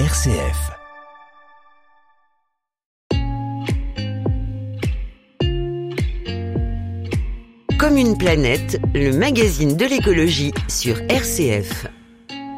RCF. Comme une planète, le magazine de l'écologie sur RCF.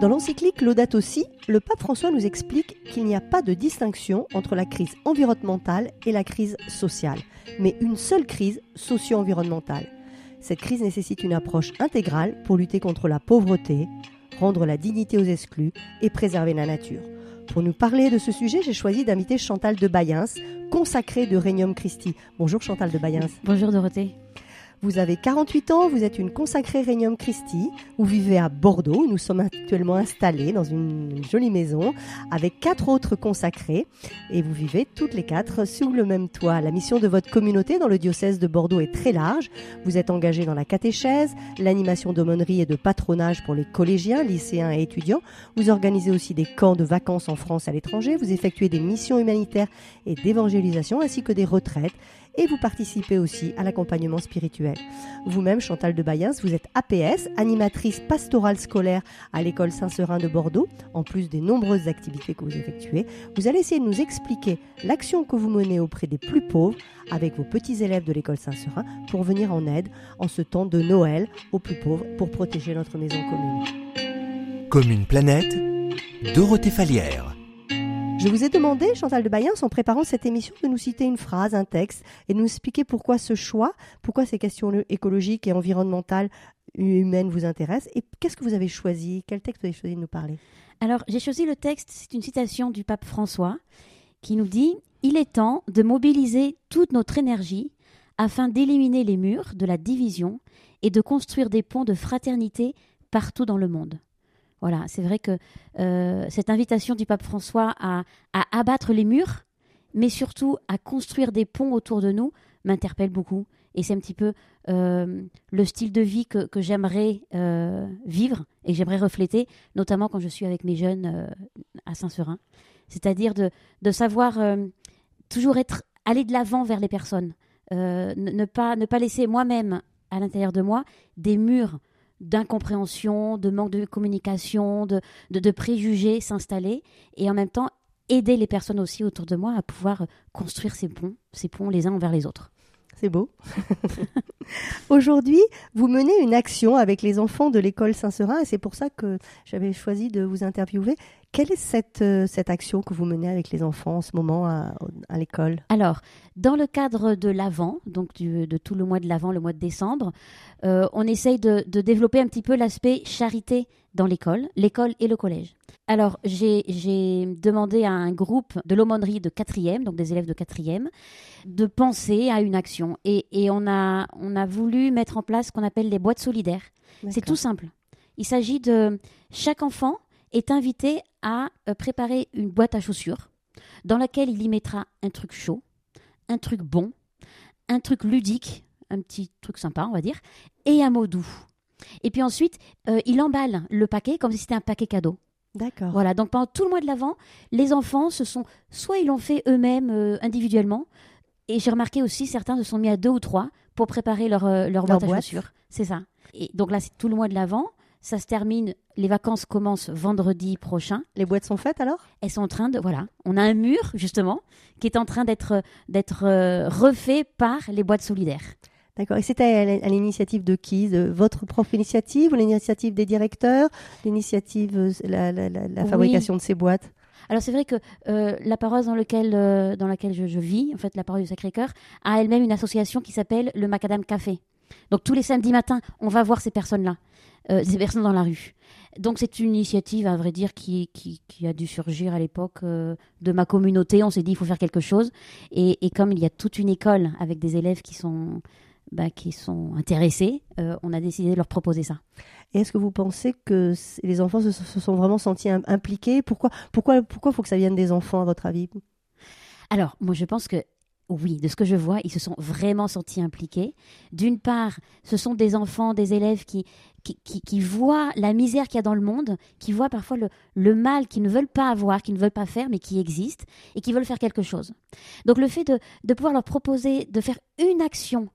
Dans l'encyclique Laudato Si, le pape François nous explique qu'il n'y a pas de distinction entre la crise environnementale et la crise sociale, mais une seule crise socio-environnementale. Cette crise nécessite une approche intégrale pour lutter contre la pauvreté, rendre la dignité aux exclus et préserver la nature. Pour nous parler de ce sujet, j'ai choisi d'inviter Chantal de Bayens, consacrée de Regnum Christi. Bonjour Chantal de Bayens. Bonjour Dorothée. Vous avez 48 ans, vous êtes une consacrée Regnum Christi, vous vivez à Bordeaux, nous sommes actuellement installés dans une jolie maison avec quatre autres consacrés et vous vivez toutes les quatre sous le même toit. La mission de votre communauté dans le diocèse de Bordeaux est très large. Vous êtes engagé dans la catéchèse, l'animation d'aumônerie et de patronage pour les collégiens, lycéens et étudiants. Vous organisez aussi des camps de vacances en France à l'étranger, vous effectuez des missions humanitaires et d'évangélisation ainsi que des retraites et vous participez aussi à l'accompagnement spirituel. Vous-même, Chantal de Bayens, vous êtes APS, animatrice pastorale scolaire à l'école Saint-Seurin de Bordeaux, en plus des nombreuses activités que vous effectuez. Vous allez essayer de nous expliquer l'action que vous menez auprès des plus pauvres avec vos petits élèves de l'école Saint-Seurin pour venir en aide en ce temps de Noël aux plus pauvres pour protéger notre maison commune. Comme une planète, Dorothée Falière. Je vous ai demandé, Chantal de Bayens, en préparant cette émission, de nous citer une phrase, un texte, et de nous expliquer pourquoi ce choix, pourquoi ces questions écologiques et environnementales humaines vous intéressent, et qu'est-ce que vous avez choisi, quel texte vous avez choisi de nous parler? Alors, j'ai choisi le texte, c'est une citation du pape François, qui nous dit Il est temps de mobiliser toute notre énergie afin d'éliminer les murs de la division et de construire des ponts de fraternité partout dans le monde. Voilà, c'est vrai que euh, cette invitation du pape François à, abattre les murs, mais surtout à construire des ponts autour de nous, m'interpelle beaucoup. Et c'est un petit peu euh, le style de vie que, j'aimerais euh, vivre et j'aimerais refléter, notamment quand je suis avec mes jeunes à Saint-Seurin. C'est-à-dire de, savoir toujours être, aller de l'avant vers les personnes, ne, pas, ne pas laisser moi-même, à l'intérieur de moi, des murs d'incompréhension, de manque de communication, de, de, préjugés s'installer et en même temps aider les personnes aussi autour de moi à pouvoir construire ces ponts, ces ponts les uns envers les autres. C'est beau. Aujourd'hui, vous menez une action avec les enfants de l'école Saint-Seurin et c'est pour ça que j'avais choisi de vous interviewer. Quelle est cette, euh, cette action que vous menez avec les enfants en ce moment à, l'école? Alors, dans le cadre de l'Avent, donc de tout le mois de l'Avent, le mois de décembre, euh, on essaye de, développer un petit peu l'aspect charité dans l'école, l'école et le collège. Alors, j'ai demandé à un groupe de l'aumônerie de quatrième, donc des élèves de quatrième, de penser à une action. Et, et on, a, on a voulu mettre en place ce qu'on appelle les boîtes solidaires. C'est tout simple. Il s'agit de chaque enfant est invité à euh, préparer une boîte à chaussures dans laquelle il y mettra un truc chaud, un truc bon, un truc ludique, un petit truc sympa, on va dire, et un mot doux. Et puis ensuite, euh, il emballe le paquet comme si c'était un paquet cadeau. D'accord. Voilà, donc pendant tout le mois de l'Avent, les enfants se sont, soit ils l'ont fait eux-mêmes euh, individuellement, et j'ai remarqué aussi certains se sont mis à deux ou trois pour préparer leur, leur, boîte, à chaussures. C'est ça. Et donc là, c'est tout le mois de l'Avent. Ça se termine, les vacances commencent vendredi prochain. Les boîtes sont faites alors? Elles sont en train de, voilà, on a un mur justement qui est en train d'être d'être euh, refait par les boîtes solidaires. D'accord. Et c'était à l'initiative de qui? De Votre propre initiative ou l'initiative des directeurs? L'initiative, euh, la, fabrication de ces boîtes? Alors c'est vrai que euh, la paroisse dans, lequel, dans laquelle je, je, vis, en fait la paroisse du Sacré-Cœur, a elle-même une association qui s'appelle le Macadam Café. Donc tous les samedis matins, on va voir ces personnes-là, euh, ces personnes dans la rue. Donc c'est une initiative, à vrai dire, qui, qui, a dû surgir à l'époque euh, de ma communauté. On s'est dit, il faut faire quelque chose. Et, comme il y a toute une école avec des élèves qui sont, bah, qui sont intéressés, euh, on a décidé de leur proposer ça. Et est-ce que vous pensez que les enfants se, sont vraiment sentis impliqués? Pourquoi pourquoi pourquoi faut que ça vienne des enfants à votre avis? Alors, moi je pense que oui, de ce que je vois, ils se sont vraiment sentis impliqués. D'une part, ce sont des enfants, des élèves qui, voient la misère qu'il y a dans le monde, qui voient parfois le, mal qu'ils ne veulent pas avoir, qu'ils ne veulent pas faire, mais qui existe, et qui veulent faire quelque chose. Donc le fait de, pouvoir leur proposer de faire une action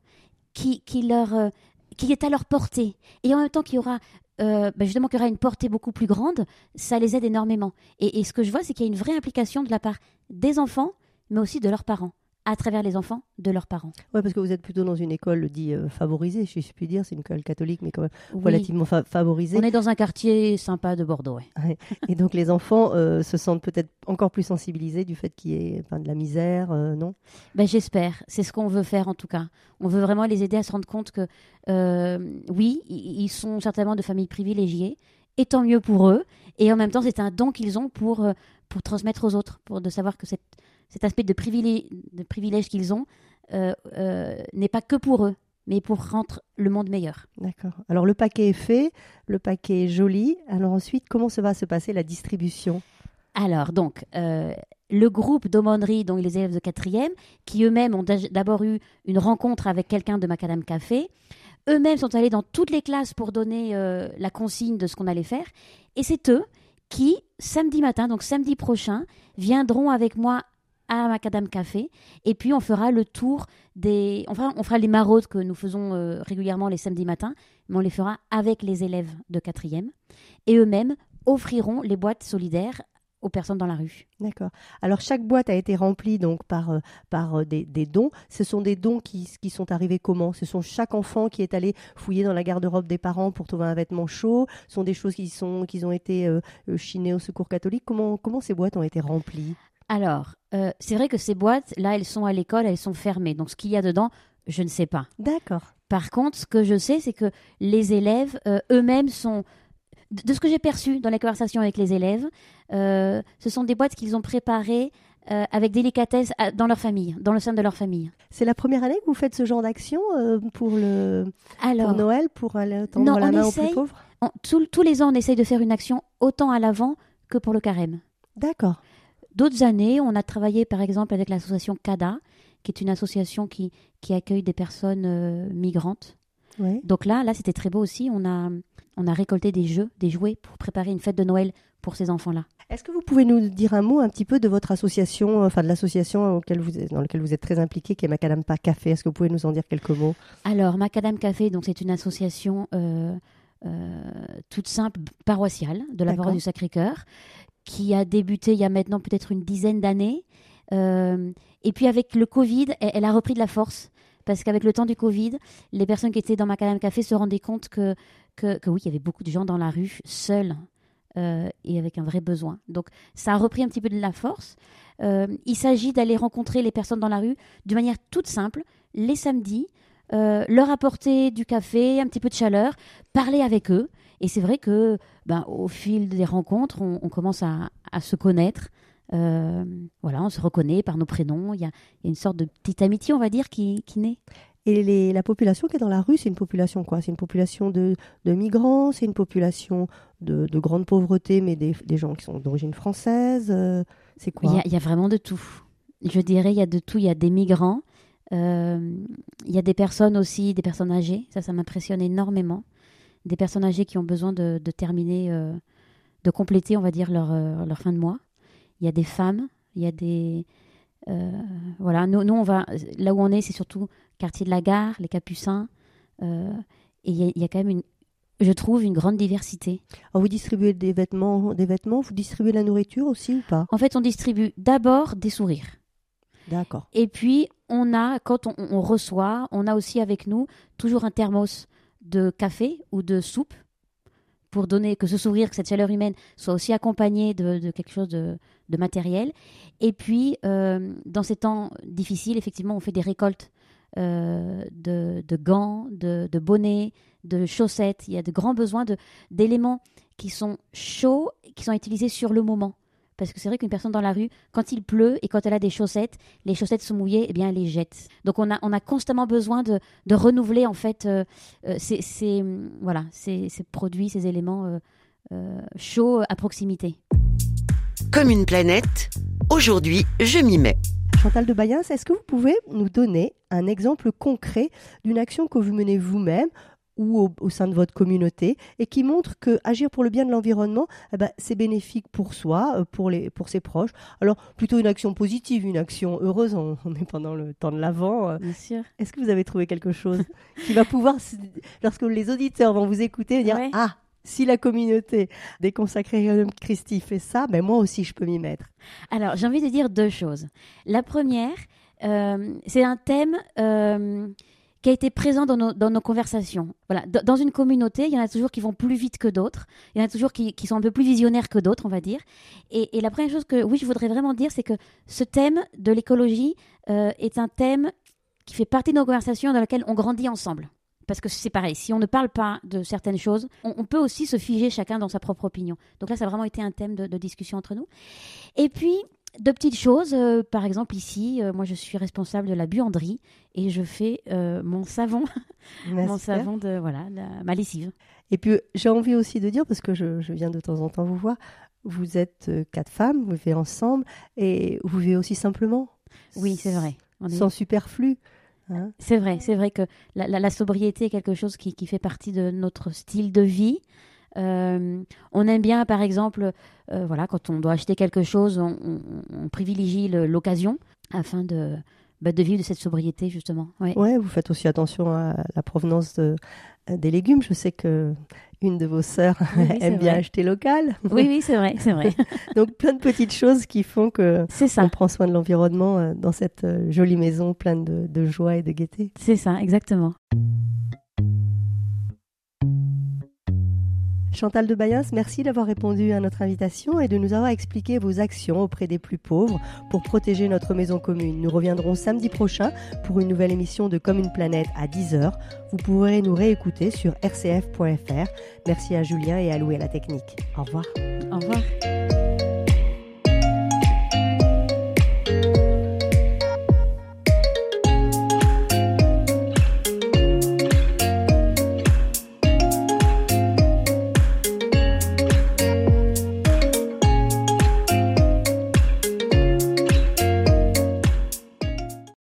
qui, leur, euh, qui est à leur portée, et en même temps qu'il y aura euh, bah, justement, qu'il aura une portée beaucoup plus grande, ça les aide énormément. Et ce que je vois, c'est qu'il y a une vraie implication de la part des enfants, mais aussi de leurs parents à travers les enfants de leurs parents. Oui, parce que vous êtes plutôt dans une école dit euh, favorisée, si je puis dire. C'est une école catholique, mais quand même Oui. relativement fa- favorisée. On est dans un quartier sympa de Bordeaux. ouais. Et donc les enfants euh, se sentent peut-être encore plus sensibilisés du fait qu'il y ait enfin, de la misère, euh, non? Ben, J'espère. C'est ce qu'on veut faire en tout cas. On veut vraiment les aider à se rendre compte que, oui, ils sont certainement de familles privilégiées, et tant mieux pour eux. Et en même temps, c'est un don qu'ils ont pour, pour transmettre aux autres, pour de savoir que cette, cet aspect de, privilé- de privilège qu'ils ont euh, euh, n'est pas que pour eux, mais pour rendre le monde meilleur. D'accord. Alors le paquet est fait, le paquet est joli. Alors ensuite, comment se va se passer la distribution? Alors, donc, euh, le groupe d'aumônerie, donc les élèves de quatrième, qui eux-mêmes ont d'abord eu une rencontre avec quelqu'un de Macadam Café, eux-mêmes sont allés dans toutes les classes pour donner euh, la consigne de ce qu'on allait faire. Et c'est eux qui, samedi matin, donc samedi prochain, viendront avec moi à Macadam Café. Et puis, on fera le tour des. Fera, on fera les maraudes que nous faisons euh, régulièrement les samedis matins, mais on les fera avec les élèves de quatrième. Et eux-mêmes offriront les boîtes solidaires aux personnes dans la rue. D'accord. Alors chaque boîte a été remplie donc par, euh, par euh, des, dons. Ce sont des dons qui, qui sont arrivés comment? Ce sont chaque enfant qui est allé fouiller dans la garde-robe des parents pour trouver un vêtement chaud. Ce sont des choses qui, sont, qui ont été chinées au secours catholique. Comment, comment ces boîtes ont été remplies? Alors, euh, c'est vrai que ces boîtes, là, elles sont à l'école, elles sont fermées. Donc, ce qu'il y a dedans, je ne sais pas. D'accord. Par contre, ce que je sais, c'est que les élèves euh, eux-mêmes sont. De ce que j'ai perçu dans les conversations avec les élèves, euh, ce sont des boîtes qu'ils ont préparées euh, avec délicatesse à- dans leur famille, dans le sein de leur famille. C'est la première année que vous faites ce genre d'action euh, pour, le, pour Noël, pour aller tendre Non, la main aux plus pauvres? on- tous les ans, on essaye de faire une action autant à l'avant que pour le carême. D'accord. D'autres années, on a travaillé par exemple avec l'association CADA, qui est une association qui, qui accueille des personnes euh, migrantes. Ouais. Donc là, là c'était très beau aussi. On a, on a récolté des jeux, des jouets pour préparer une fête de Noël pour ces enfants-là. Est-ce que vous pouvez nous dire un mot un petit peu de votre association, enfin de l'association vous dans laquelle vous êtes très impliqué, qui est Macadam Pas Café? Est-ce que vous pouvez nous en dire quelques mots? Alors, Macadam Café, donc c'est une association euh, euh, toute simple, paroissiale, de la paroisse du Sacré-Cœur, qui a débuté il y a maintenant peut-être une dizaine d'années. Euh, et puis avec le Covid, elle, a repris de la force. Parce qu'avec le temps du Covid, les personnes qui étaient dans Macadam Café se rendaient compte que, que, oui, il y avait beaucoup de gens dans la rue, seuls, euh, et avec un vrai besoin. Donc ça a repris un petit peu de la force. Euh, il s'agit d'aller rencontrer les personnes dans la rue d'une manière toute simple, les samedis, leur apporter du café, un petit peu de chaleur, parler avec eux. Et c'est vrai que, ben, au fil des rencontres, on, on commence à, à se connaître. Euh, voilà, on se reconnaît par nos prénoms. Il y a, il y a une sorte de petite amitié, on va dire, qui, qui naît. Et les- la population qui est dans la rue, c'est une population quoi? C'est une population de, de migrants? C'est une population de, de grande pauvreté, mais des, des gens qui sont d'origine française? Euh, C'est quoi? A, il y a vraiment de tout. Je dirais, il y a de tout. Il y a des migrants, euh, il y a des personnes aussi, des personnes âgées. Ça, ça m'impressionne énormément. Des personnes âgées qui ont besoin de, de terminer, euh, de compléter, on va dire, leur, euh, leur fin de mois. Il y a des femmes, il y a des. euh, voilà, nous, nous, on va. Là où on est, c'est surtout quartier de la gare, les Capucins. euh, et il y, a, il y a quand même une. Je trouve une grande diversité. Alors, Vous distribuez des vêtements, des vêtements Vous distribuez la nourriture aussi ou pas? En fait, on distribue d'abord des sourires. D'accord. Et puis, on a, quand on, on reçoit, on a aussi avec nous toujours un thermos de café ou de soupe pour donner que ce sourire, que cette chaleur humaine soit aussi accompagnée de, quelque chose de, matériel. Et puis, euh, dans ces temps difficiles, effectivement, on fait des récoltes euh, de, de gants, de, bonnets, de chaussettes. Il y a de grands besoins d'éléments qui sont chauds, qui sont utilisés sur le moment. Parce que c'est vrai qu'une personne dans la rue, quand il pleut et quand elle a des chaussettes, les chaussettes sont mouillées, eh bien elle les jette. Donc on a, on a constamment besoin de, de renouveler en fait euh, euh, ces, ces, hum, voilà, ces, ces produits, ces éléments euh, euh, chauds à proximité. Comme une planète, aujourd'hui je m'y mets. Chantal de Bayens, est-ce que vous pouvez nous donner un exemple concret d'une action que vous menez vous-même ou au, au sein de votre communauté et qui montre que agir pour le bien de l'environnement, eh ben, c'est bénéfique pour soi, euh, pour, les, pour ses proches. Alors plutôt une action positive, une action heureuse, on, on est pendant le temps de l'avant. euh. Bien sûr. Est-ce que vous avez trouvé quelque chose qui va pouvoir, lorsque les auditeurs vont vous écouter, dire Ouais. Ah, si la communauté des consacrés Rhénum Christi fait ça, ben moi aussi je peux m'y mettre. Alors, j'ai envie de dire deux choses. La première, euh, c'est un thème euh, qui a été présent dans nos, dans nos conversations. Voilà, dans une communauté, il y en a toujours qui vont plus vite que d'autres. Il y en a toujours qui, qui sont un peu plus visionnaires que d'autres, on va dire. Et, la première chose que, oui, je voudrais vraiment dire, c'est que ce thème de l'écologie euh, est un thème qui fait partie de nos conversations dans laquelle on grandit ensemble. Parce que c'est pareil, si on ne parle pas de certaines choses, on, peut aussi se figer chacun dans sa propre opinion. Donc là, ça a vraiment été un thème de discussion entre nous. Et puis, de petites choses, euh, par exemple ici, euh, moi je suis responsable de la buanderie et je fais euh, mon savon, mon savon de voilà, la- ma lessive. Et puis j'ai envie aussi de dire, parce que je, je viens de temps en temps vous voir, vous êtes quatre femmes, vous vivez ensemble et vous vivez aussi simplement. Oui, c'est vrai. On est- Sans superflu. hein. C'est vrai, c'est vrai que la, la- la sobriété est quelque chose qui, qui fait partie de notre style de vie. Euh, on aime bien, par exemple, euh, voilà, quand on doit acheter quelque chose, on, on- on privilégie l'occasion afin de, bah, de vivre de cette sobriété, justement. Ouais. Ouais, vous faites aussi attention à la provenance de- des légumes. Je sais que une de vos sœurs Oui, oui, aime bien vrai. acheter local. Oui, oui, c'est vrai, c'est vrai. Donc plein de petites choses qui font que C'est on ça, prend soin de l'environnement euh, dans cette euh, jolie maison pleine de, de joie et de gaieté. c'est ça, exactement. Chantal de Bayens, merci d'avoir répondu à notre invitation et de nous avoir expliqué vos actions auprès des plus pauvres pour protéger notre maison commune. Nous reviendrons samedi prochain pour une nouvelle émission de Comme une planète à 10h. Vous pourrez nous réécouter sur rcf.fr. Merci à Julien et à Louis à la technique. Au revoir. Au revoir.